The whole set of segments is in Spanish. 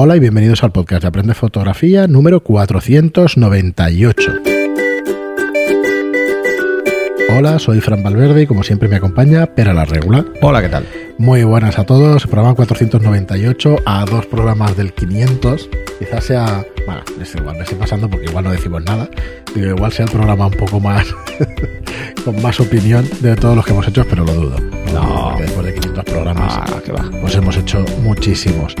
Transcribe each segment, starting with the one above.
Hola y bienvenidos al podcast de Aprende Fotografía número 498. Hola, soy Fran Valverde y como siempre me acompaña Pera la Regular. Hola, ¿qué tal? Muy buenas a todos. Programa 498 a dos programas del 500. Quizás sea. Bueno, es igual, me estoy pasando porque igual no decimos nada. Digo, igual sea el programa un poco más. con más opinión de todos los que hemos hecho, pero lo dudo. No. Porque después de 500 programas, Ah, va. pues hemos hecho muchísimos.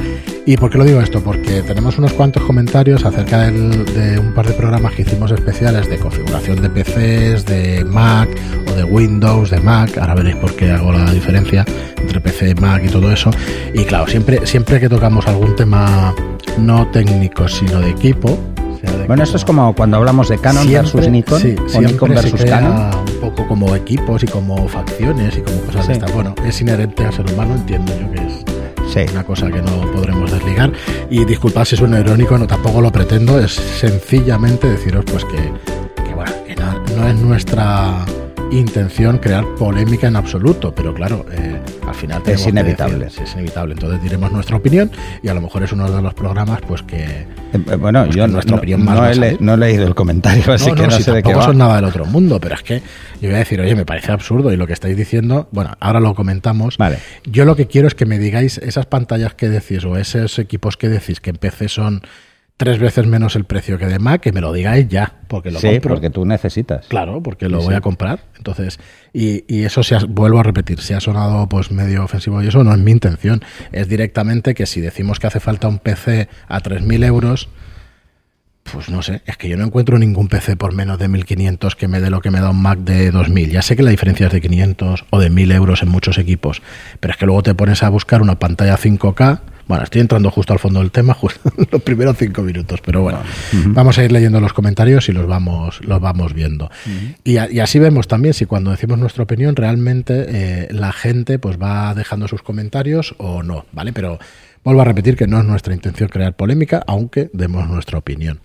¿Y por qué lo digo esto? Porque tenemos unos cuantos comentarios acerca del- de un par de programas que hicimos especiales de configuración de PCs, de Mac o de Windows, de Mac. Ahora veréis por qué hago la diferencia entre PC, Mac y todo eso. Y claro, siempre, siempre que tocamos algún tema no técnico, sino de equipo. Bueno, esto es como cuando hablamos de Canon siempre- versus Nikon sí, o Nikon versus Canon. Un poco como equipos y como facciones y como cosas de estas. Bueno, es inherente al ser humano, entiendo yo que es Sí. una cosa que no podremos desligar. Y disculpad si suena irónico, no tampoco lo pretendo, es sencillamente deciros pues que, que, bueno, que no, no es nuestra intención crear polémica en absoluto, pero claro, eh, al final que inevitable. decir, es inevitable. Entonces diremos nuestra opinión y a lo mejor es uno de los programas pues que Eh, eh, Bueno, Pues yo nuestra no- opinión más no he, no leído el comentario, así que no, si sé de qué va. son nada del otro mundo, pero es que yo voy a decir, oye, me parece absurdo y lo que estáis diciendo, bueno, ahora lo comentamos. Vale. Yo lo que quiero es que me digáis esas pantallas que decís o esos equipos que decís que en PC son tres veces menos el precio que de Mac, que me lo digáis ya, porque lo Sí, compro. porque tú necesitas. Claro, porque lo Sí, voy sí. a comprar. Entonces, y, y eso se ha- vuelvo a repetir, si ha sonado pues medio ofensivo y eso no es mi intención. Es directamente que si decimos que hace falta un PC a 3.000 euros, pues no sé, es que yo no encuentro ningún PC por menos de 1.500 que me dé lo que me da un Mac de 2.000. Ya sé que la diferencia es de 500 o de 1.000 euros en muchos equipos, pero es que luego te pones a buscar una pantalla 5K. Bueno, estoy entrando justo al fondo del tema, justo los primeros cinco minutos, pero bueno, vamos a ir leyendo los comentarios y los vamos, los vamos viendo. y, a- y así vemos también si cuando decimos nuestra opinión realmente eh, la gente pues va dejando sus comentarios o no, ¿vale? Pero vuelvo a repetir que no es nuestra intención crear polémica, aunque demos nuestra opinión.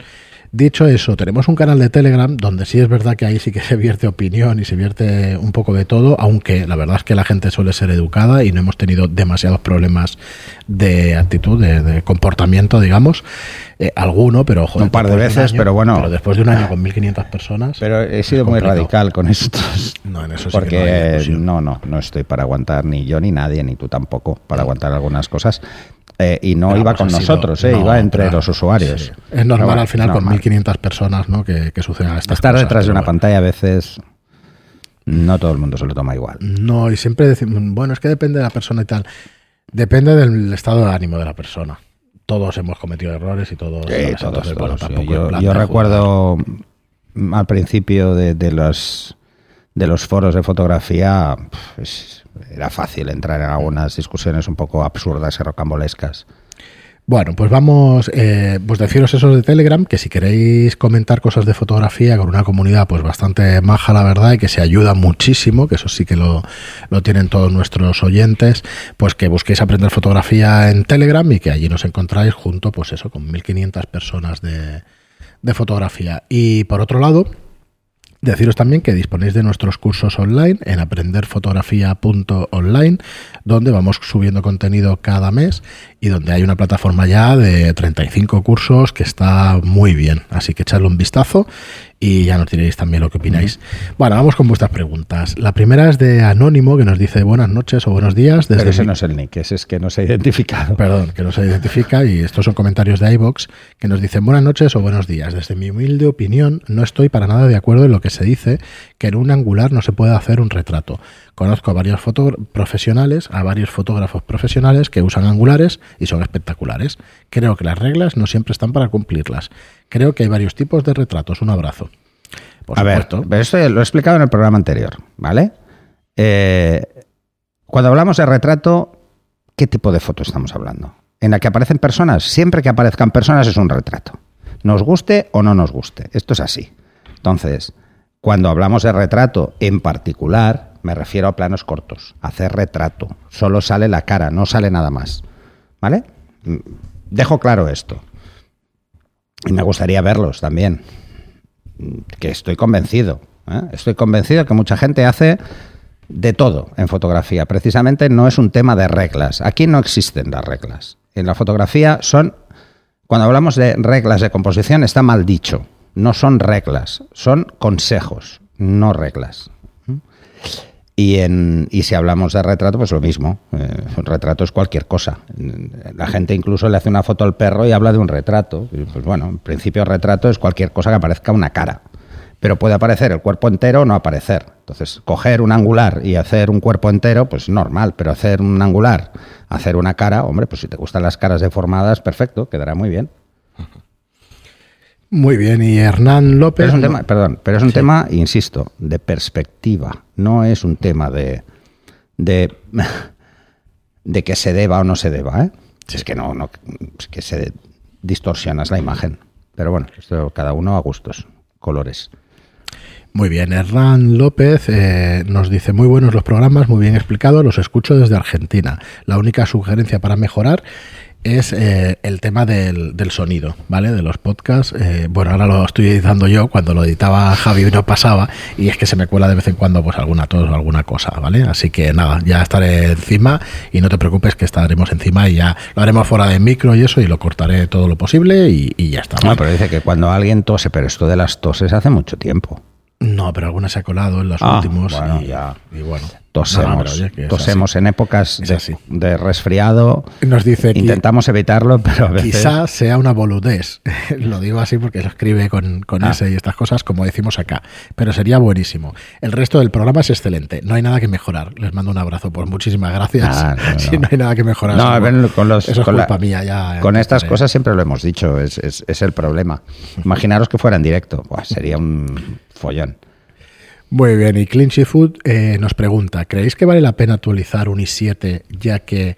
Dicho eso, tenemos un canal de Telegram donde sí es verdad que ahí sí que se vierte opinión y se vierte un poco de todo, aunque la verdad es que la gente suele ser educada y no hemos tenido demasiados problemas de actitud, de, de comportamiento, digamos. Eh, alguno, pero joder, Un par de veces, año- pero bueno. Pero después de un año con 1.500 personas. Pero he sido muy radical con estos. No, en eso sí que no hay Porque no, no, no estoy para aguantar ni yo ni nadie, ni tú tampoco, para aguantar algunas cosas. Eh, y no iba pues con sido- nosotros, eh, no, iba entre claro, los usuarios. sí. Es normal bueno, al final normal. con 1.500 personas ¿no? que, que sucedan estas Estar cosas. detrás de una bueno. pantalla a veces no todo el mundo se lo toma igual. No, y siempre decimos, bueno, es que depende de la persona y tal. Depende del estado de ánimo de la persona. Todos hemos cometido errores y todos. Sí, todos, bueno, todos, sí. Yo, recuerdo al principio de, de los de los foros de fotografía, pues, era fácil entrar en algunas discusiones un poco absurdas y rocambolescas. Bueno, pues vamos, eh, pues deciros esos de Telegram, que si queréis comentar cosas de fotografía con una comunidad pues bastante maja, la verdad, y que se ayuda muchísimo, que eso sí que lo, lo tienen todos nuestros oyentes, pues que busquéis aprender fotografía en Telegram y que allí nos encontráis junto, pues eso, con 1500 personas de, de fotografía. Y por otro lado, Deciros también que disponéis de nuestros cursos online en aprenderfotografía.online, donde vamos subiendo contenido cada mes y donde hay una plataforma ya de 35 cursos que está muy bien. Así que echadle un vistazo y ya nos diréis también lo que opináis. Bueno, vamos con vuestras preguntas. La primera es de Anónimo, que nos dice buenas noches o buenos días. Desde Pero ese mi- no es el nick, ese es que no se ha identificado. Perdón, que no se identifica y estos son comentarios de iBox que nos dicen buenas noches o buenos días. Desde mi humilde opinión, no estoy para nada de acuerdo en lo que se dice que en un angular no se puede hacer un retrato. Conozco a varios profesionales, a varios fotógrafos profesionales que usan angulares y son espectaculares. Creo que las reglas no siempre están para cumplirlas. Creo que hay varios tipos de retratos. Un abrazo. Por a ver, pero esto lo he explicado en el programa anterior, ¿vale? Eh, cuando hablamos de retrato, ¿qué tipo de foto estamos hablando? En la que aparecen personas, siempre que aparezcan personas es un retrato. Nos guste o no nos guste. Esto es así. Entonces, cuando hablamos de retrato en particular, me refiero a planos cortos. Hacer retrato. Solo sale la cara, no sale nada más. ¿Vale? Mm, Dejo claro esto. Y me gustaría verlos también. Que estoy convencido. ¿eh? Estoy convencido que mucha gente hace de todo en fotografía. Precisamente no es un tema de reglas. Aquí no existen las reglas. En la fotografía son Cuando hablamos de reglas de composición está mal dicho. No son reglas, son consejos, no reglas. Y, en, y si hablamos de retrato, pues lo mismo. Eh, un retrato es cualquier cosa. La gente incluso le hace una foto al perro y habla de un retrato. Pues bueno, en principio retrato es cualquier cosa que aparezca una cara. Pero puede aparecer el cuerpo entero o no aparecer. Entonces, coger un angular y hacer un cuerpo entero, pues normal. Pero hacer un angular, hacer una cara, hombre, pues si te gustan las caras deformadas, perfecto, quedará muy bien. Muy bien, y Hernán López. Pero es un tema, perdón, pero es un tema, insisto, de perspectiva. No es un tema de, de, de que se deba o no se deba. ¿eh? Es que no, no es que se distorsionas la imagen. Pero bueno, esto cada uno a gustos, colores. Muy bien, Hernán López eh, nos dice muy buenos los programas, muy bien explicados, los escucho desde Argentina. La única sugerencia para mejorar es eh, el tema del, del, sonido, ¿vale? De los podcasts. Eh, bueno, ahora lo estoy editando yo, cuando lo editaba Javi no pasaba, y es que se me cuela de vez en cuando pues alguna tos o alguna cosa, ¿vale? Así que nada, ya estaré encima y no te preocupes que estaremos encima y ya lo haremos fuera de micro y eso, y lo cortaré todo lo posible y, y ya está. No, pero dice que cuando alguien tose, pero esto de las toses hace mucho tiempo. No, pero alguna se ha colado en los Ah, últimos bueno, y, ya. y bueno. Tosemos, No, no, pero oye, que es tosemos en épocas de, resfriado. Nos dice que Intentamos evitarlo, pero a veces... quizá sea una boludez. lo digo así porque lo escribe con, con Ah. ese y estas cosas, como decimos acá. Pero sería buenísimo. El resto del programa es excelente. No hay nada que mejorar. Les mando un abrazo. Pues muchísimas gracias. Ah, no. Si no hay nada que mejorar. No, con los- eso es con la- culpa mía. Ya Con estas cosas siempre lo hemos dicho, es, es- es el problema. Imaginaros que fuera en directo, Buah, sería un follón. Muy bien, y Clinchy Food eh, nos pregunta, ¿creéis que vale la pena actualizar un i7 ya que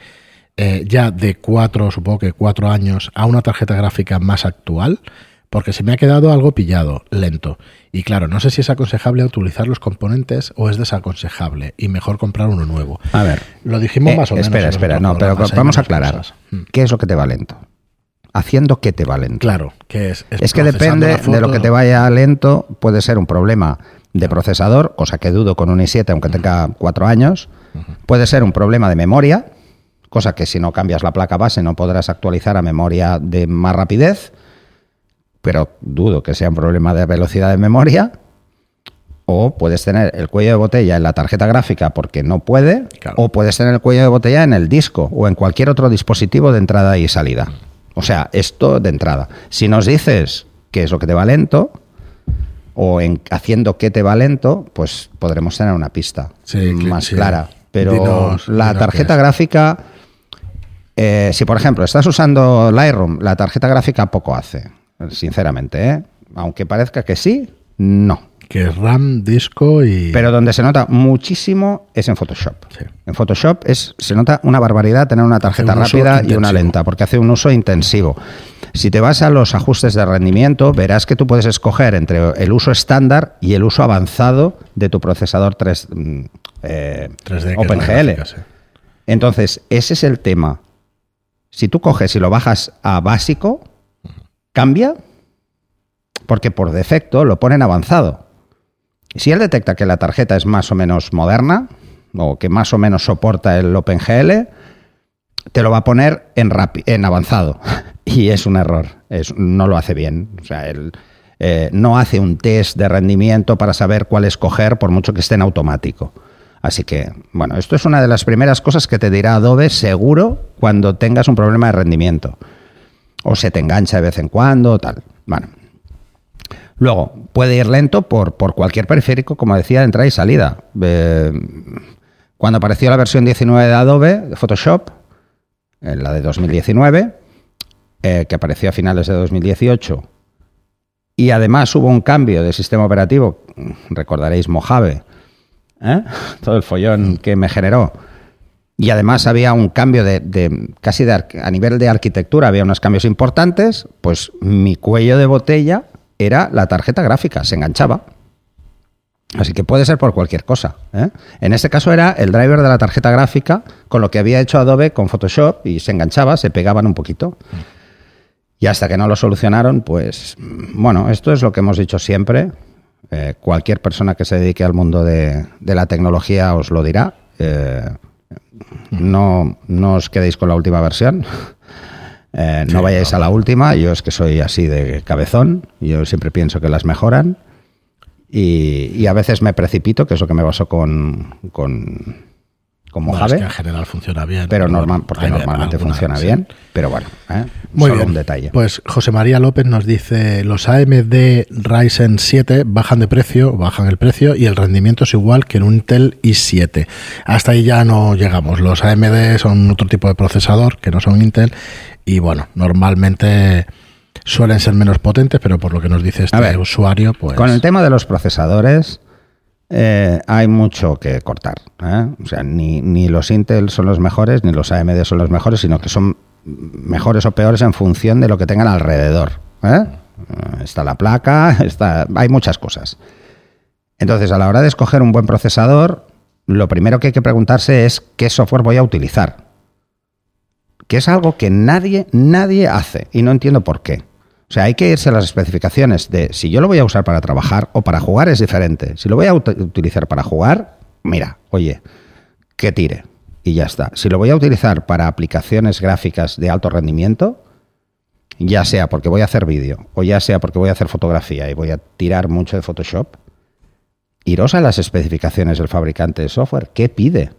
eh, ya de cuatro, supongo que cuatro años, a una tarjeta gráfica más actual? Porque se me ha quedado algo pillado, lento. Y claro, no sé si es aconsejable utilizar los componentes o es desaconsejable y mejor comprar uno nuevo. A ver. Lo dijimos Eh, más o menos. espera, espera, no, pero vamos a aclarar. cosas. Mm. ¿Qué es lo que te va lento? Haciendo qué te va lento. Claro, que es. Es que procesando depende de lo que te vaya lento, puede ser un problema de procesador, cosa que dudo con un i7 aunque tenga cuatro años. Puede ser un problema de memoria, cosa que si no cambias la placa base no podrás actualizar a memoria de más rapidez, pero dudo que sea un problema de velocidad de memoria. O puedes tener el cuello de botella en la tarjeta gráfica porque no puede, Claro. o puedes tener el cuello de botella en el disco o en cualquier otro dispositivo de entrada y salida. O sea, esto de entrada. Si nos dices qué es lo que te va lento, o en haciendo qué te va lento, pues podremos tener una pista Sí, más sí. clara. Pero Dinos- la dinos tarjeta gráfica, eh, si por ejemplo estás usando Lightroom, la tarjeta gráfica poco hace, sinceramente. ¿eh? Aunque parezca que sí, no. Que es RAM, disco y. Pero donde se nota muchísimo es en Photoshop. Sí. En Photoshop es, se nota una barbaridad tener una tarjeta un rápida y una lenta, porque hace un uso intensivo. Si te vas a los ajustes de rendimiento, verás que tú puedes escoger entre el uso estándar y el uso avanzado de tu procesador 3, mm, eh, 3D, es OpenGL. Entonces, ese es el tema. Si tú coges y lo bajas a básico, cambia, porque por defecto lo ponen avanzado. Si él detecta que la tarjeta es más o menos moderna, o que más o menos soporta el OpenGL, te lo va a poner en avanzado. Y es un error. No lo hace bien. O sea, él eh, no hace un test de rendimiento para saber cuál escoger, por mucho que esté en automático. Así que, bueno, esto es una de las primeras cosas que te dirá Adobe seguro cuando tengas un problema de rendimiento. O se te engancha de vez en cuando, tal. Bueno. Luego, puede ir lento por, por cualquier periférico, como decía, de entrada y salida. Eh, cuando apareció la versión 19 de Adobe, de Photoshop, en la de 2019, eh, que apareció a finales de 2018, y además hubo un cambio de sistema operativo, recordaréis Mojave, ¿eh? todo el follón que me generó. Y además había un cambio de, casi de a nivel de arquitectura, había unos cambios importantes, pues mi cuello de botella era la tarjeta gráfica, se enganchaba. Así que puede ser por cualquier cosa. ¿eh? En este caso era el driver de la tarjeta gráfica con lo que había hecho Adobe con Photoshop y se enganchaba, se pegaban un poquito. Y hasta que no lo solucionaron, pues bueno, esto es lo que hemos dicho siempre. Eh, cualquier persona que se dedique al mundo de, de la tecnología os lo dirá. Eh, no, no os quedéis con la última versión. Eh, no vayáis a la última, yo es que soy así de cabezón, yo siempre pienso que las mejoran y, y a veces me precipito, que es lo que me pasó con, con, con Bueno, Mojave, es que en general funciona bien. pero normal, porque normalmente alguna, funciona sí. bien, pero bueno, ¿eh? Muy solo bien. un detalle. Pues José María López nos dice, los AMD Ryzen 7 bajan de precio, bajan el precio y el rendimiento es igual que en un Intel i7. Hasta ahí ya no llegamos. Los AMD son otro tipo de procesador que no son Intel y bueno, normalmente suelen ser menos potentes, pero por lo que nos dice este ver, usuario, pues... Con el tema de los procesadores eh, hay mucho que cortar. ¿eh? O sea, ni, los Intel son los mejores, ni los AMD son los mejores, sino que son mejores o peores en función de lo que tengan alrededor. Eh, Está la placa, está, hay muchas cosas. Entonces, a la hora de escoger un buen procesador, lo primero que hay que preguntarse es qué software voy a utilizar. Que es algo que nadie, nadie hace y no entiendo por qué. Sea, hay que irse a las especificaciones de si yo lo voy a usar para trabajar o para jugar es diferente. Si lo voy a ut- utilizar para jugar, mira, oye, que tire y ya está. Si lo voy a utilizar para aplicaciones gráficas de alto rendimiento, ya sea porque voy a hacer vídeo o ya sea porque voy a hacer fotografía y voy a tirar mucho de Photoshop, iros a las especificaciones del fabricante de software. ¿Qué pide?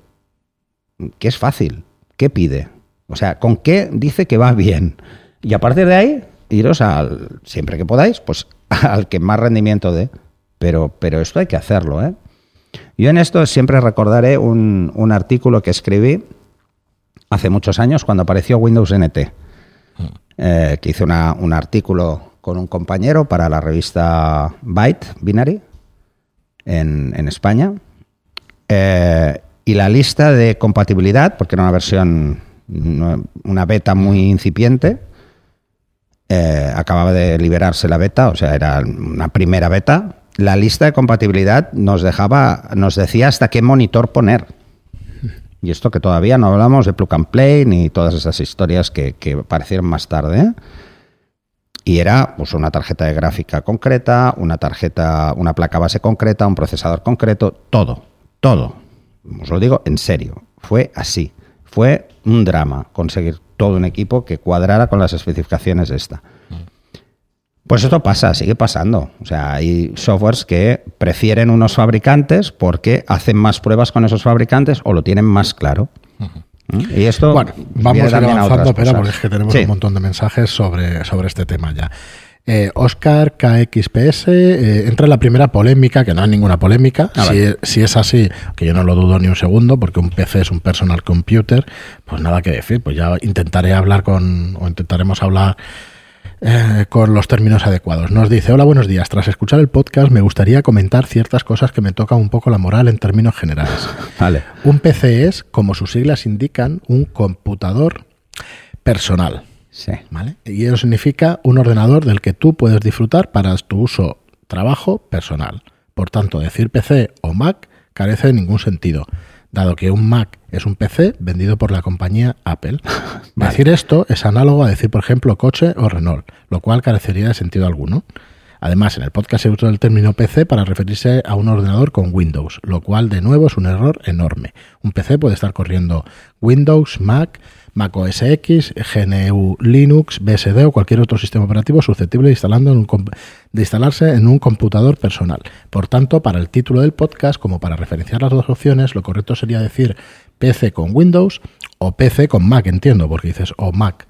Que es fácil. ¿Qué pide? O sea, ¿con qué dice que va bien? Y a partir de ahí, iros al, siempre que podáis, pues al que más rendimiento dé. Pero, pero esto hay que hacerlo, ¿eh? Yo en esto siempre recordaré un, un artículo que escribí hace muchos años cuando apareció Windows NT, eh, que hice una- un artículo con un compañero para la revista Byte Binary en, en España. Eh, y la lista de compatibilidad, porque era una versión, una beta muy incipiente, eh, acababa de liberarse la beta, o sea, era una primera beta. La lista de compatibilidad nos dejaba, nos decía hasta qué monitor poner. Y esto que todavía no hablamos de plug and play ni todas esas historias que, que aparecieron más tarde. Y era pues, una tarjeta de gráfica concreta, una tarjeta, una placa base concreta, un procesador concreto, todo, todo. Os lo digo en serio, fue así. Fue un drama conseguir todo un equipo que cuadrara con las especificaciones de esta. Pues esto pasa, sigue pasando. O sea, hay softwares que prefieren unos fabricantes porque hacen más pruebas con esos fabricantes o lo tienen más claro. Y esto Bueno, vamos a ir a avanzando, otras pero porque es que tenemos Sí. un montón de mensajes sobre, sobre este tema ya. Eh, Oscar KXPS eh, entra en la primera polémica, que no hay ninguna polémica. A Si, si es así, que yo no lo dudo ni un segundo, porque un PC es un personal computer, pues nada que decir. Pues ya intentaré hablar con, o intentaremos hablar eh, con los términos adecuados. Nos dice, hola, buenos días. Tras escuchar el podcast me gustaría comentar ciertas cosas que me tocan un poco la moral en términos generales. Vale. Un PC es, como sus siglas indican, un computador personal. Sí. ¿vale? Y eso significa un ordenador del que tú puedes disfrutar para tu uso trabajo personal. Por tanto, decir PC o Mac carece de ningún sentido, dado que un Mac es un PC vendido por la compañía Apple. Vale. Decir esto es análogo a decir, por ejemplo, coche o Renault, lo cual carecería de sentido alguno. Además, en el podcast se usa el término PC para referirse a un ordenador con Windows, lo cual de nuevo es un error enorme. Un PC puede estar corriendo Windows, Mac, Mac OS X, GNU Linux, BSD o cualquier otro sistema operativo susceptible de, instalando en un com- de instalarse en un computador personal. Por tanto, para el título del podcast, como para referenciar las dos opciones, lo correcto sería decir PC con Windows o PC con Mac, entiendo, porque dices o Mac.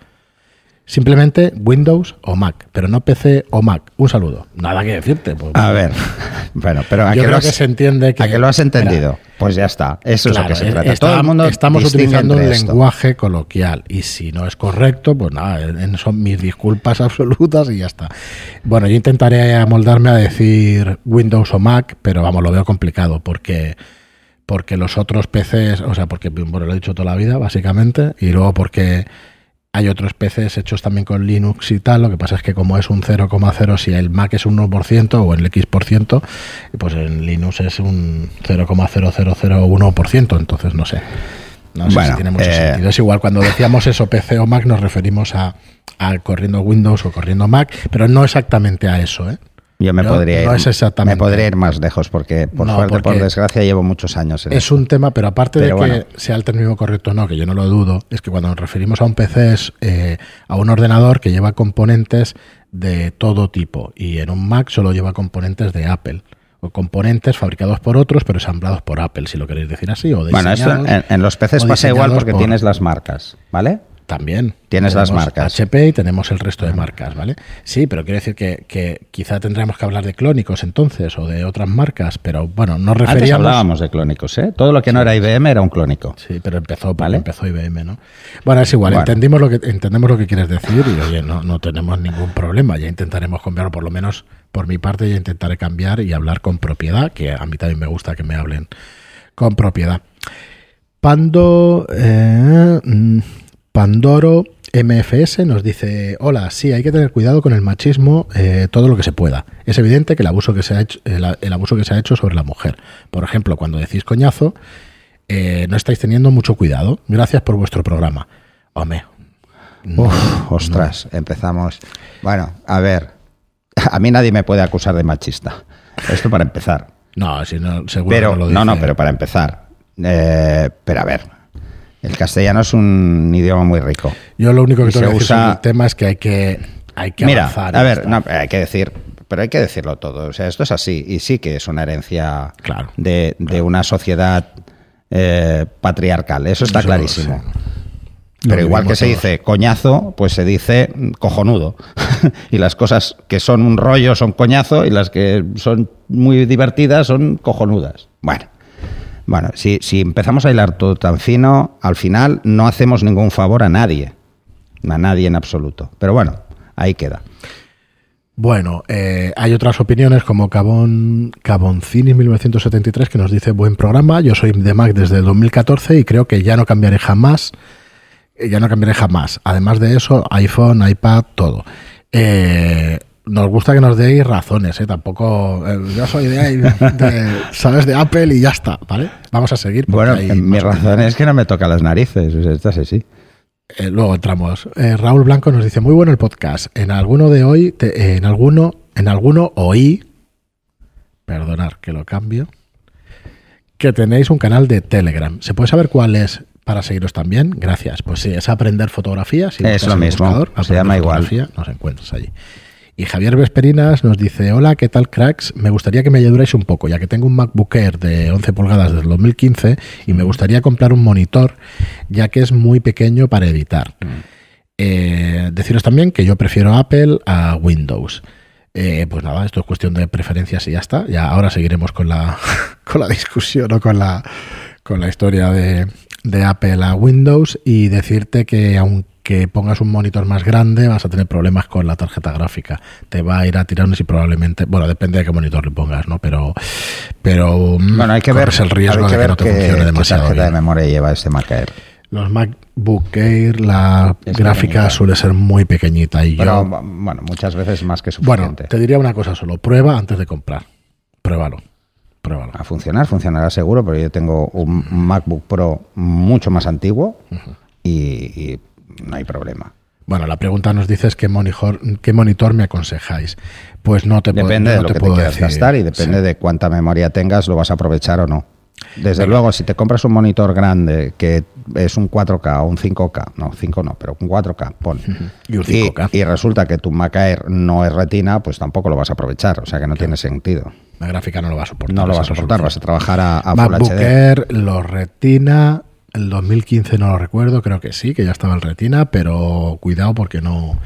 Simplemente Windows o Mac, pero no PC o Mac. Un saludo. Nada que decirte. pues, A ver, bueno, pero ¿a Yo creo lo que se entiende que- ¿a qué lo has entendido? Pues ya está. Eso Claro, es lo que se trata. está- Todo el mundo estamos utilizando un esto. lenguaje coloquial y si no es correcto, pues nada, son mis disculpas absolutas y ya está. Bueno, yo intentaré amoldarme a decir Windows o Mac, pero vamos, lo veo complicado porque porque los otros PCs, o sea, porque bueno, lo he dicho toda la vida, básicamente, y luego porque hay otros PCs hechos también con Linux y tal, lo que pasa es que como es un 0,0, si el Mac es un 1% o el X%, pues en Linux es un 0,0001%, entonces no sé. No sé Bueno, si tiene mucho eh, sentido. Es igual, cuando decíamos eso, PC o Mac, nos referimos a, a corriendo Windows o corriendo Mac, pero no exactamente a eso, ¿eh? Yo me, No- podría, no ir, es me podría ir más lejos porque, por No, suerte, por desgracia, llevo muchos años en Es un tema, pero aparte Pero de que bueno. sea el término correcto o no, que yo no lo dudo, es que cuando nos referimos a un PC es eh, a un ordenador que lleva componentes de todo tipo y en un Mac solo lleva componentes de Apple o componentes fabricados por otros pero ensamblados por Apple, si lo queréis decir así, o Bueno, esto en, en los PCs pasa igual porque por- tienes las marcas, ¿vale? También. Tienes las marcas. HP y tenemos el resto de marcas, ¿vale? Sí, pero quiero decir que, que quizá tendríamos que hablar de clónicos entonces o de otras marcas, pero bueno, Antes referíamos... hablábamos de clónicos, ¿eh? Todo lo que no era IBM era un clónico. Sí, pero empezó, ¿Vale? empezó IBM, ¿no? Bueno, es igual, Bueno. entendimos lo que entendemos lo que quieres decir y oye, no, no tenemos ningún problema, ya intentaremos cambiar, o por lo menos por mi parte ya intentaré cambiar y hablar con propiedad, que a mí también me gusta que me hablen con propiedad. Pando eh, mm, Pandoro MFS nos dice, hola, sí, hay que tener cuidado con el machismo eh, todo lo que se pueda. Es evidente que el abuso que se ha hecho, el, el abuso que se ha hecho sobre la mujer. Por ejemplo, cuando decís coñazo, eh, no estáis teniendo mucho cuidado. Gracias por vuestro programa. Hombre. no, Uf, ostras, empezamos. Bueno, a ver, a mí nadie me puede acusar de machista. Esto para empezar. No, si no, seguro Pero, que lo no, no, pero para empezar. Eh, pero a ver, el castellano es un idioma muy rico. Yo lo único que tengo que usa- el tema es que hay que, hay que Mira, avanzar. a ver, no, hay que decir, pero hay que decirlo todo. O sea, esto es así y sí que es una herencia Claro. de, de una sociedad eh, patriarcal. Eso está Eso, clarísimo. Pero igual que se dice coñazo, pues se dice cojonudo. y las cosas que son un rollo son coñazo y las que son muy divertidas son cojonudas. Bueno, bueno si, empezamos a hilar todo tan fino, al final no hacemos ningún favor a nadie. A nadie en absoluto. Pero bueno, ahí queda. Bueno, eh, hay otras opiniones como Cabón, Caboncini 1973 que nos dice buen programa, yo soy de Mac desde el 2014 y creo que ya no cambiaré jamás, eh, ya no cambiaré jamás. Además de eso, iPhone, iPad, todo. Eh, nos gusta que nos deis razones, ¿eh? Tampoco, eh, yo soy de, de- sabes, de Apple y ya está, ¿vale? Vamos a seguir. Bueno, hay mi razón es que no me toca las narices. o sea, Esto es así. Eh, luego entramos. Eh, Raúl Blanco nos dice, muy bueno el podcast. En alguno de hoy, te- eh, en alguno, en alguno oí, perdonar que lo cambio, que tenéis un canal de Telegram. ¿Se puede saber cuál es para seguiros también? Gracias. Pues sí, es aprender fotografía. Si Es lo mismo, buscador, se llama igual. Fotografía, Nos encuentras allí. Y Javier Vesperinas nos dice, hola, ¿qué tal cracks? Me gustaría que me ayudarais un poco, ya que tengo un MacBook Air de 11 pulgadas desde el 2015 y me gustaría comprar un monitor, ya que es muy pequeño para editar. Eh, deciros también que yo prefiero Apple a Windows. Eh, pues nada, esto es cuestión de preferencias y ya está. Ya ahora seguiremos con la, con la discusión o con la, con la historia de, de Apple a Windows y decirte que aunque pongas un monitor más grande vas a tener problemas con la tarjeta gráfica. Te va a ir a tirones y probablemente, bueno, depende de qué monitor le pongas, ¿no? Pero, pero mm, Bueno, hay que ver, el riesgo hay que de que ver no te qué- funcione qué demasiado tarjeta bien. de memoria lleva este Mac Air. Los MacBook Air, la Es gráfica pequeñita. suele ser muy pequeñita y Pero yo... bueno, muchas veces más que Bueno, suficiente. te diría una cosa solo, prueba antes de comprar. Pruébalo, pruébalo. a funcionar, funcionará seguro, pero yo tengo un MacBook Pro mucho más antiguo y, y no hay problema. Bueno, la pregunta nos dice es qué monitor, qué monitor me aconsejáis. Pues no te puedo Depende yo de no lo que te quieras decir. gastar y depende Sí. de cuánta memoria tengas, lo vas a aprovechar o no. Desde luego, si te compras un monitor grande que es un 4K o un 5K, no, 5 no, pero un 4K, pon. Y un 5K. y resulta que tu Mac Air no es retina, pues tampoco lo vas a aprovechar, o sea que no tiene sentido. La gráfica no lo va a soportar. No lo vas a soportar, vas a trabajar a, a Full HD. Air, los Retina, el 2015 no lo recuerdo, creo que sí, que ya estaba el Retina, pero cuidado porque no,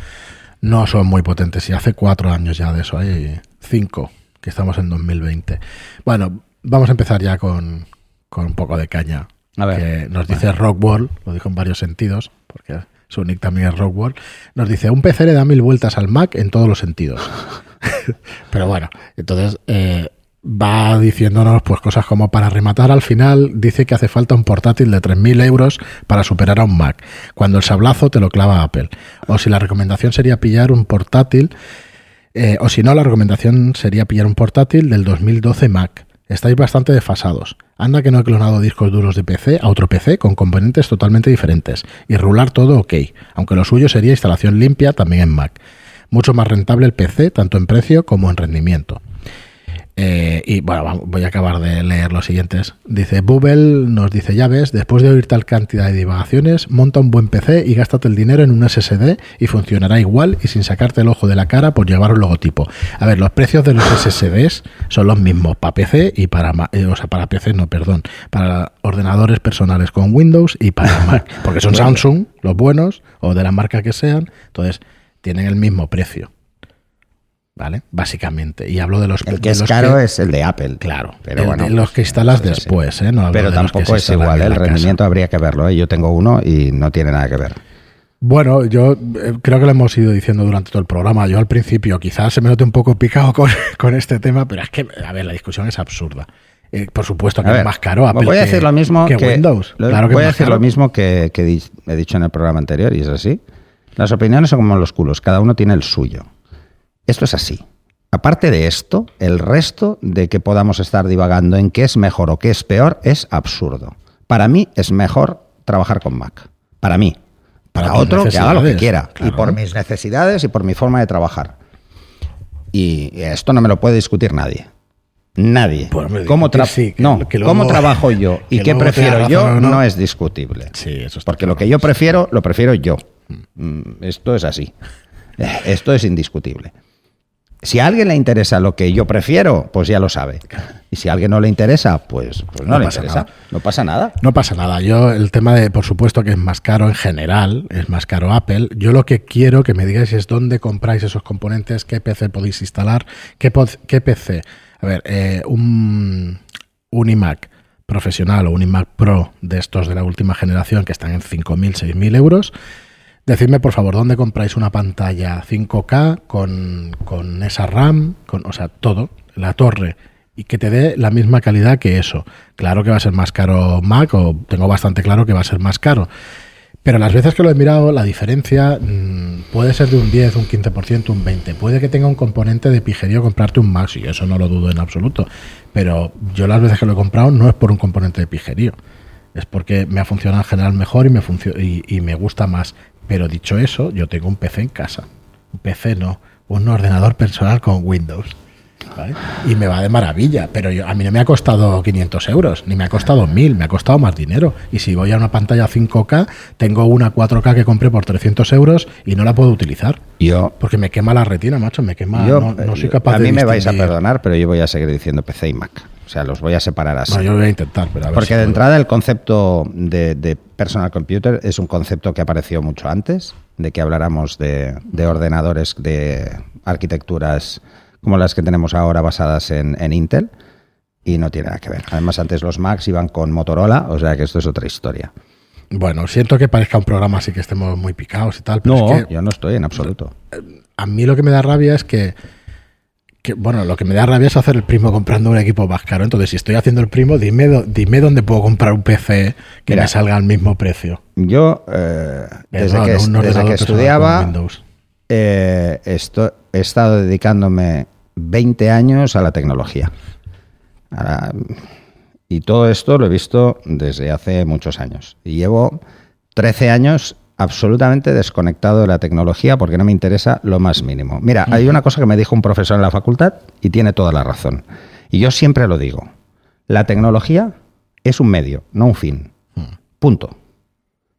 no son muy potentes. Y hace cuatro años ya de eso, hay cinco, que estamos en 2020. Bueno, vamos a empezar ya con, con un poco de caña. A ver. Que nos dice Rockwall, lo dijo en varios sentidos, porque su nick también es Rockwall. Nos dice: Un PC le da mil vueltas al Mac en todos los sentidos. Pero bueno, entonces eh, va diciéndonos pues cosas como para rematar al final dice que hace falta un portátil de 3.000 euros para superar a un Mac, cuando el sablazo te lo clava Apple. O si la recomendación sería pillar un portátil, eh, o si no, la recomendación sería pillar un portátil del 2012 Mac. Estáis bastante desfasados. Anda que no he clonado discos duros de PC a otro PC con componentes totalmente diferentes. Y rular todo ok, aunque lo suyo sería instalación limpia también en Mac. Mucho más rentable el PC, tanto en precio como en rendimiento. Eh, y bueno, voy a acabar de leer los siguientes. Dice, Bubble nos dice, ya ves, después de oír tal cantidad de divagaciones, monta un buen PC y gástate el dinero en un SSD y funcionará igual y sin sacarte el ojo de la cara por llevar un logotipo. A ver, los precios de los SSDs son los mismos para PC y para, eh, o sea, para PC, no, perdón, para ordenadores personales con Windows y para Mac, porque son Samsung, los buenos, o de la marca que sean, entonces tienen el mismo precio. ¿Vale? Básicamente. Y hablo de los El que es los caro es el de Apple. Claro, pero el bueno. de los que instalas después, ¿eh? No Pero que tampoco es igual, ¿eh? el casa. rendimiento habría que verlo. ¿eh? Yo tengo uno y no tiene nada que ver. Bueno, yo eh, creo que lo hemos ido diciendo durante todo el programa. Yo al principio quizás se me note un poco picado con, con este tema, pero es que, a ver, la discusión es absurda. Eh, por supuesto que A es ver, más caro Apple voy a que- decir lo mismo que, Windows. lo- claro que voy a decir caro. lo mismo que, que he dicho en el programa anterior y es así. Las opiniones son como los culos, cada uno tiene el suyo. Esto es así. Aparte de esto, el resto de que podamos estar divagando en qué es mejor o qué es peor es absurdo. Para mí es mejor trabajar con Mac. Para mí. Para, otro que haga lo que quiera. Y por mis necesidades y por mi forma de trabajar. Y esto no me lo puede discutir nadie. Nadie. Pues, ¿Cómo, discutir tra- sí, que- no, que luego- ¿Cómo trabajo yo y qué prefiero yo razón no. no es discutible. Sí, eso Porque lo que yo prefiero, lo prefiero yo. Mm, Esto es así. Esto es indiscutible. Si a alguien le interesa lo que yo prefiero, pues ya lo sabe. Y si a alguien no le interesa, pues, pues no, No le pasa interesa. nada. No pasa nada. No pasa nada. Yo, el tema de, por supuesto, que es más caro en general, es más caro Apple. Yo lo que quiero que me digáis es dónde compráis esos componentes, qué PC podéis instalar, qué, pod- qué PC. A ver, eh, un, un iMac profesional o un iMac Pro de estos de la última generación que están en 5.000, 6.000 euros. Decidme, por favor, dónde compráis una pantalla 5K con, con esa RAM, con, o sea, todo, la torre, y que te dé la misma calidad que eso. Claro que va a ser más caro Mac, o tengo bastante claro que va a ser más caro. Pero las veces que lo he mirado, la diferencia mm, puede ser de un 10, un 15%, un 20%. Puede que tenga un componente de pijerío comprarte un Mac, y eso no lo dudo en absoluto. Pero yo las veces que lo he comprado no es por un componente de pijerío. Es porque me ha funcionado en general mejor y me, y, y me gusta más. Pero dicho eso, yo tengo un PC en casa. Un PC no, un ordenador personal con Windows. ¿vale? Y me va de maravilla, pero yo- a mí no me ha costado 500 euros, ni me ha costado 1000, me ha costado más dinero. Y si voy a una pantalla 5K, tengo una 4K que compré por 300 euros y no la puedo utilizar. Yo, Porque me quema la retina, macho, me quema. yo, no, no soy eh, capaz a de mí me vais a perdonar, pero yo voy a seguir diciendo PC y Mac. O sea, los voy a separar así. No, yo voy a intentar, pero a ver Porque si de puedo. entrada el concepto de, de personal computer es un concepto que apareció mucho antes de que habláramos de, de ordenadores de arquitecturas como las que tenemos ahora basadas en, en Intel y no tiene nada que ver. Además, antes los Macs iban con Motorola, o sea que esto es otra historia. Bueno, siento que parezca un programa así que estemos muy picados y tal, pero es que yo no estoy en absoluto. a mí lo que me da rabia es que, que, bueno, lo que me da rabia es hacer el primo comprando un equipo más caro. Entonces, si estoy haciendo el primo, dime, dime dónde puedo comprar un PC que Mira. me salga al mismo precio. Yo, eh, desde, que, desde que estudiaba, eh, esto- he estado dedicándome 20 años a la tecnología. Y todo esto lo he visto desde hace muchos años. Y llevo 13 años absolutamente desconectado de la tecnología porque no me interesa lo más mínimo. Mira, hay una cosa que me dijo un profesor en la facultad y tiene toda la razón. Y yo siempre lo digo. La tecnología es un medio, no un fin. Punto.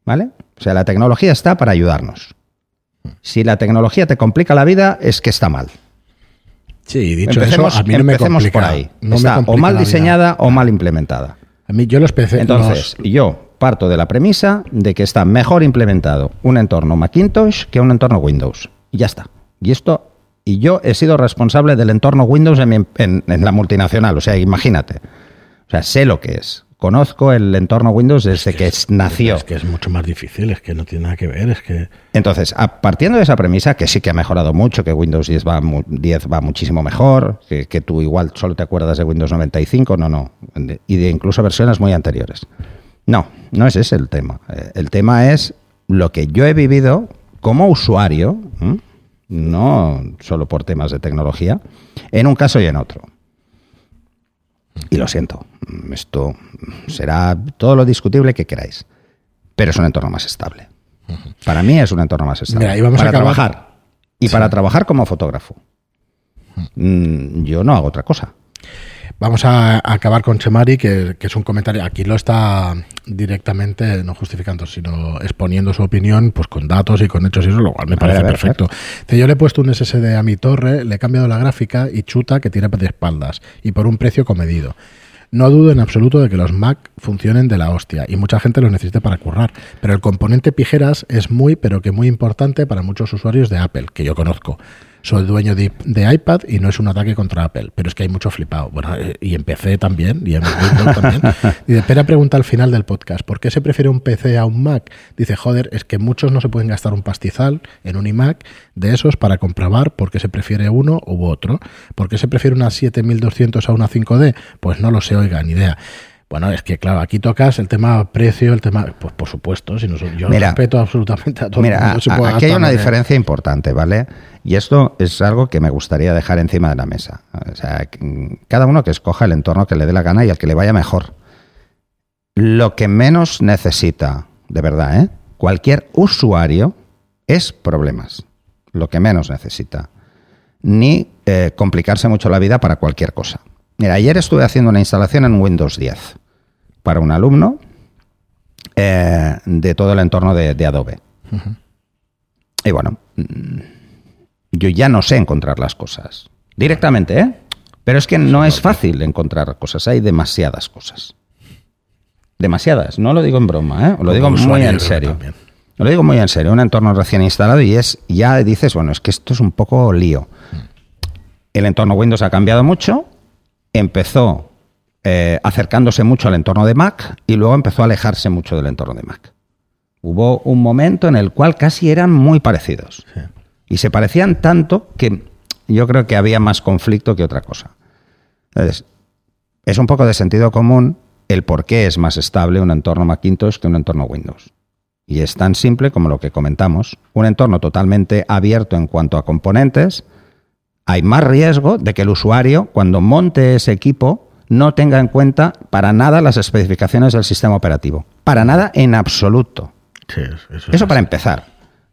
¿Vale? O sea, la tecnología está para ayudarnos. Si la tecnología te complica la vida, es que está mal. Sí, dicho empecemos eso, a mí no me empecemos complica. por ahí. no me está o mal vida. diseñada o mal implementada. A mí yo los PC. Entonces, los- yo parto de la premisa de que está mejor implementado un entorno Macintosh que un entorno Windows. Y ya está. Y esto, y yo he sido responsable del entorno Windows en, mi- en- en la multinacional. O sea, imagínate. O sea, sé lo que es. Conozco el entorno Windows desde que es- nació. Es que es mucho más difícil, es que no tiene nada que ver, es que. Entonces, a- partiendo de esa premisa, que sí que ha mejorado mucho, que Windows 10 va, mu- 10 va muchísimo mejor, que, que tú igual solo te acuerdas de Windows 95, no, no, y de incluso versiones muy anteriores. No, no es ese el tema. Eh, El tema es lo que yo he vivido como usuario, no solo por temas de tecnología, en un caso y en otro. Y lo siento, esto será todo lo discutible que queráis, pero es un entorno más estable. Para mí es un entorno más estable. Mira, y vamos Para a trabajar. Y para trabajar como fotógrafo. Mm, yo no hago otra cosa. Vamos a acabar con Chemari, que, que, es un comentario. Aquí lo está directamente, no justificando, sino exponiendo su opinión, pues con datos y con hechos y eso, lo cual me parece ver, perfecto. Yo le he puesto un SSD a mi torre, le he cambiado la gráfica y chuta que tiene de espaldas y por un precio comedido. No dudo en absoluto de que los Mac funcionen de la hostia y mucha gente los necesite para currar, pero el componente pijeras es muy, pero que muy importante para muchos usuarios de Apple, que yo conozco soy dueño de, iPad y no es un ataque contra Apple, pero es que hay mucho flipado. Bueno, eh, y en PC también, y en Windows también. Y de Pera pregunta al final del podcast, ¿por qué se prefiere un PC a un Mac? Dice, joder, es que muchos no se pueden gastar un pastizal en un iMac de esos para comprobar por qué se prefiere uno u otro. ¿Por qué se prefiere una 7200 a una 5D? Pues no lo sé, oiga, ni idea. Bueno, es que claro, aquí tocas el tema precio, el tema, pues por supuesto, si no, yo respeto absolutamente a todo. Mira, aquí hay una diferencia importante, ¿vale? Y esto es algo que me gustaría dejar encima de la mesa. O sea, cada uno que escoja el entorno que le dé la gana y al que le vaya mejor. Lo que menos necesita, de verdad, ¿eh? cualquier usuario es problemas. Lo que menos necesita. Ni eh, complicarse mucho la vida para cualquier cosa. Mira, ayer estuve haciendo una instalación en Windows 10 para un alumno eh, de todo el entorno de, Adobe. Y bueno, mm, yo ya no sé encontrar las cosas. Directamente, ¿eh? Pero es que no es fácil encontrar cosas, hay demasiadas cosas. Demasiadas, no lo digo en broma, ¿eh? Lo digo muy en serio. Lo digo muy en serio, un entorno recién instalado y es, ya dices, bueno, es que esto es un poco lío. Mm. El entorno Windows ha cambiado mucho, empezó eh, acercándose mucho al entorno de Mac y luego empezó a alejarse mucho del entorno de Mac. Hubo un momento en el cual casi eran muy parecidos. Y se parecían tanto que yo creo que había más conflicto que otra cosa. Entonces, es un poco de sentido común el por qué es más estable un entorno Macintosh que un entorno Windows. Y es tan simple como lo que comentamos. Un entorno totalmente abierto en cuanto a componentes, hay más riesgo de que el usuario, cuando monte ese equipo, no tenga en cuenta para nada las especificaciones del sistema operativo. Para nada en absoluto. eso, para empezar.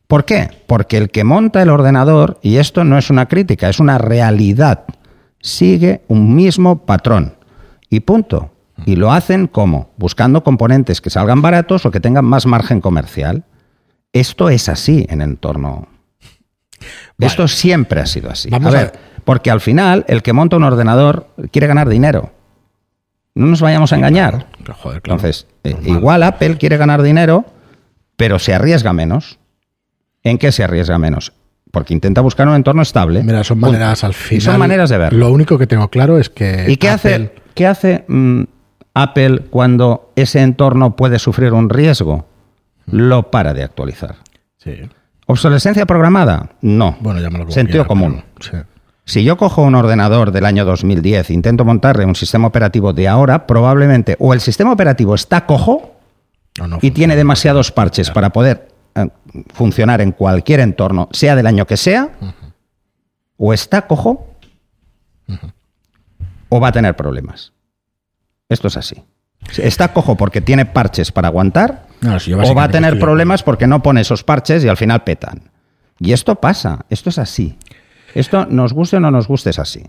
¿Por qué? Porque el que monta el ordenador, y esto no es una crítica, es una realidad, sigue un mismo patrón. Y punto. Y lo hacen como? Buscando componentes que salgan baratos o que tengan más margen comercial. Esto es así en entorno esto siempre ha sido así. Vamos a ver, porque al final el que monta un ordenador quiere ganar dinero. No nos vayamos a engañar. Entonces, eh, igual Apple quiere ganar dinero, pero se arriesga menos. ¿En qué se arriesga menos? Porque intenta buscar un entorno estable. Mira, son maneras al final. son maneras de verlo. Lo único que tengo claro es que. ¿Y qué hace, qué hace mm, Apple cuando ese entorno puede sufrir un riesgo? Lo para de actualizar. Sí. ¿Obsolescencia programada? No. Bueno, ya Sentido común. Si yo cojo un ordenador del año 2010 e intento montarle un sistema operativo de ahora, probablemente o el sistema operativo está cojo y tiene demasiados parches para poder eh, funcionar en cualquier entorno, sea del año que sea, o está cojo o va a tener problemas. Esto es así. Está cojo porque tiene parches para aguantar o va a tener problemas porque no pone esos parches y al final petan. Y esto pasa, esto es así. Esto nos guste o no nos guste es así.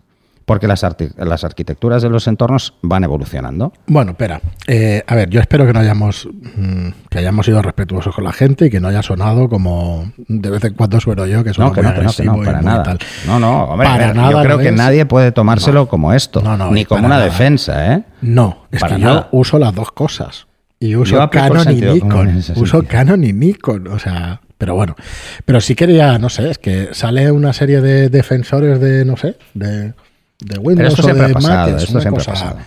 Porque las, las arquitecturas de los entornos van evolucionando. Bueno, espera. Eh, a ver, yo espero que no hayamos mm, que hayamos sido respetuosos con la gente y que no haya sonado como de vez en cuando sueno yo, que suena no, que no, que no, para nada. No, no, hombre, yo creo que nadie puede tomárselo como esto, ni como una defensa, ¿eh? No, es que yo uso las dos cosas. Y uso Canon y Nikon. Uso Canon y Nikon. O sea, pero bueno. Pero sí quería, no sé, es que sale una serie de defensores de, no sé, de, de Windows o de Mac. Es una, cosa,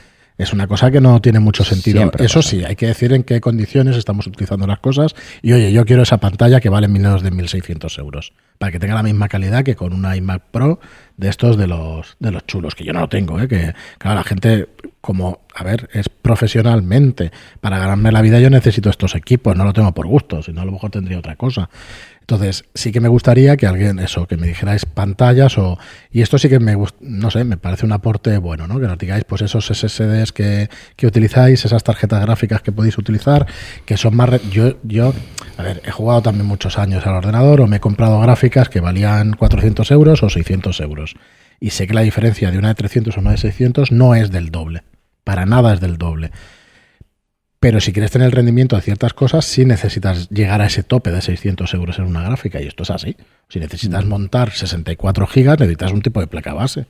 es una cosa que no tiene mucho sentido. Eso sí, hay que decir en qué condiciones estamos utilizando las cosas. Y oye, yo quiero esa pantalla que vale menos de 1.600 euros. Para que tenga la misma calidad que con una iMac Pro de estos de los, de los chulos. Que yo no lo tengo, ¿eh? que claro, la gente como, a ver, es profesionalmente. Para ganarme la vida yo necesito estos equipos, no lo tengo por gusto, si no a lo mejor tendría otra cosa. Entonces, sí que me gustaría que alguien, eso, que me dijerais pantallas o. Y esto sí que me no sé, me parece un aporte bueno, ¿no? Que nos digáis, pues esos SSDs que, que utilizáis, esas tarjetas gráficas que podéis utilizar, que son más. Yo, yo, a ver, he jugado también muchos años al ordenador o me he comprado gráficas que valían 400 euros o 600 euros. Y sé que la diferencia de una de 300 a una de 600 no es del doble. Para nada es del doble. Pero si quieres tener el rendimiento de ciertas cosas, sí necesitas llegar a ese tope de 600 euros en una gráfica. Y esto es así. Si necesitas montar 64 gigas, necesitas un tipo de placa base.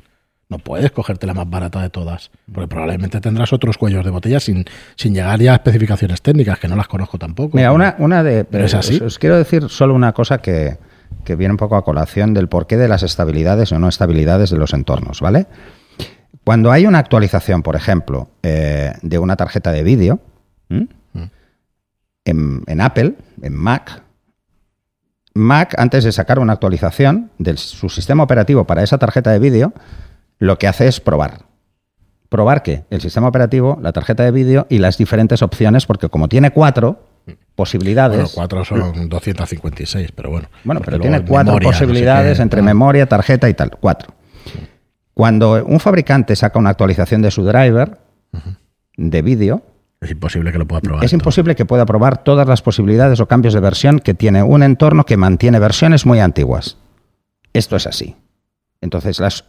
No puedes cogerte la más barata de todas. Porque probablemente tendrás otros cuellos de botella sin, sin llegar ya a especificaciones técnicas, que no las conozco tampoco. Mira, una, una de. Pero es así. Os, os quiero decir solo una cosa que, que viene un poco a colación del porqué de las estabilidades o no estabilidades de los entornos, ¿vale? Cuando hay una actualización, por ejemplo, eh, de una tarjeta de vídeo, ¿m? en, en Apple, en Mac, Mac, antes de sacar una actualización de su sistema operativo para esa tarjeta de vídeo, lo que hace es probar. ¿Probar qué? El sistema operativo, la tarjeta de vídeo y las diferentes opciones, porque como tiene cuatro posibilidades. Bueno, cuatro son 256, pero bueno. Bueno, pero tiene cuatro memoria, no sé posibilidades qué, entre memoria, tarjeta y tal. Cuatro. Cuando un fabricante saca una actualización de su driver de vídeo, Es imposible que lo pueda probar. es todo. imposible que pueda probar todas las posibilidades o cambios de versión que tiene un entorno que mantiene versiones muy antiguas. Esto es así. Entonces, las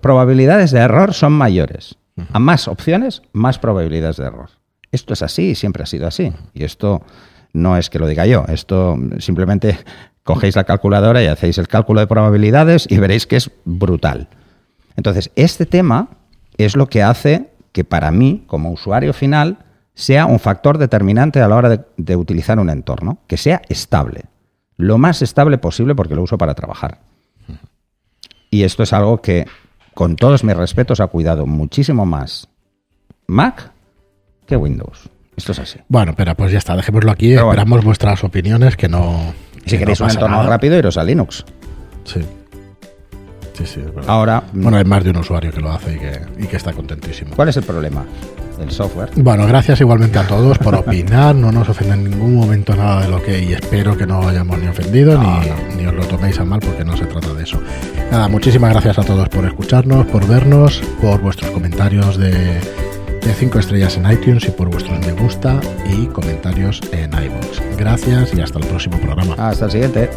probabilidades de error son mayores. A más opciones, más probabilidades de error. Esto es así y siempre ha sido así. Y esto no es que lo diga yo. Esto simplemente cogéis la calculadora y hacéis el cálculo de probabilidades y veréis que es brutal. Entonces, este tema es lo que hace que para mí, como usuario final, sea un factor determinante a la hora de, de utilizar un entorno, que sea estable. Lo más estable posible porque lo uso para trabajar. Y esto es algo que, con todos mis respetos, ha cuidado muchísimo más Mac que Windows. Esto es así. Bueno, pero pues ya está, dejémoslo aquí. Pero bueno. Esperamos vuestras opiniones, que no. Si que queréis no un entorno nada. rápido, iros a Linux. Sí. Sí, sí, es verdad. Ahora, Bueno, hay más de un usuario que lo hace y que, y que está contentísimo. ¿cuál es el problema? El software. Bueno, gracias igualmente a todos por opinar. No nos ofende en ningún momento nada de lo que y espero que no hayamos ni ofendido ni, ni os lo toméis a mal porque no se trata de eso. Nada, muchísimas gracias a todos por escucharnos, por vernos, por vuestros comentarios de, de 5 estrellas en iTunes y por vuestros me gusta y comentarios en iVoox. Gracias y hasta el próximo programa. Hasta el siguiente.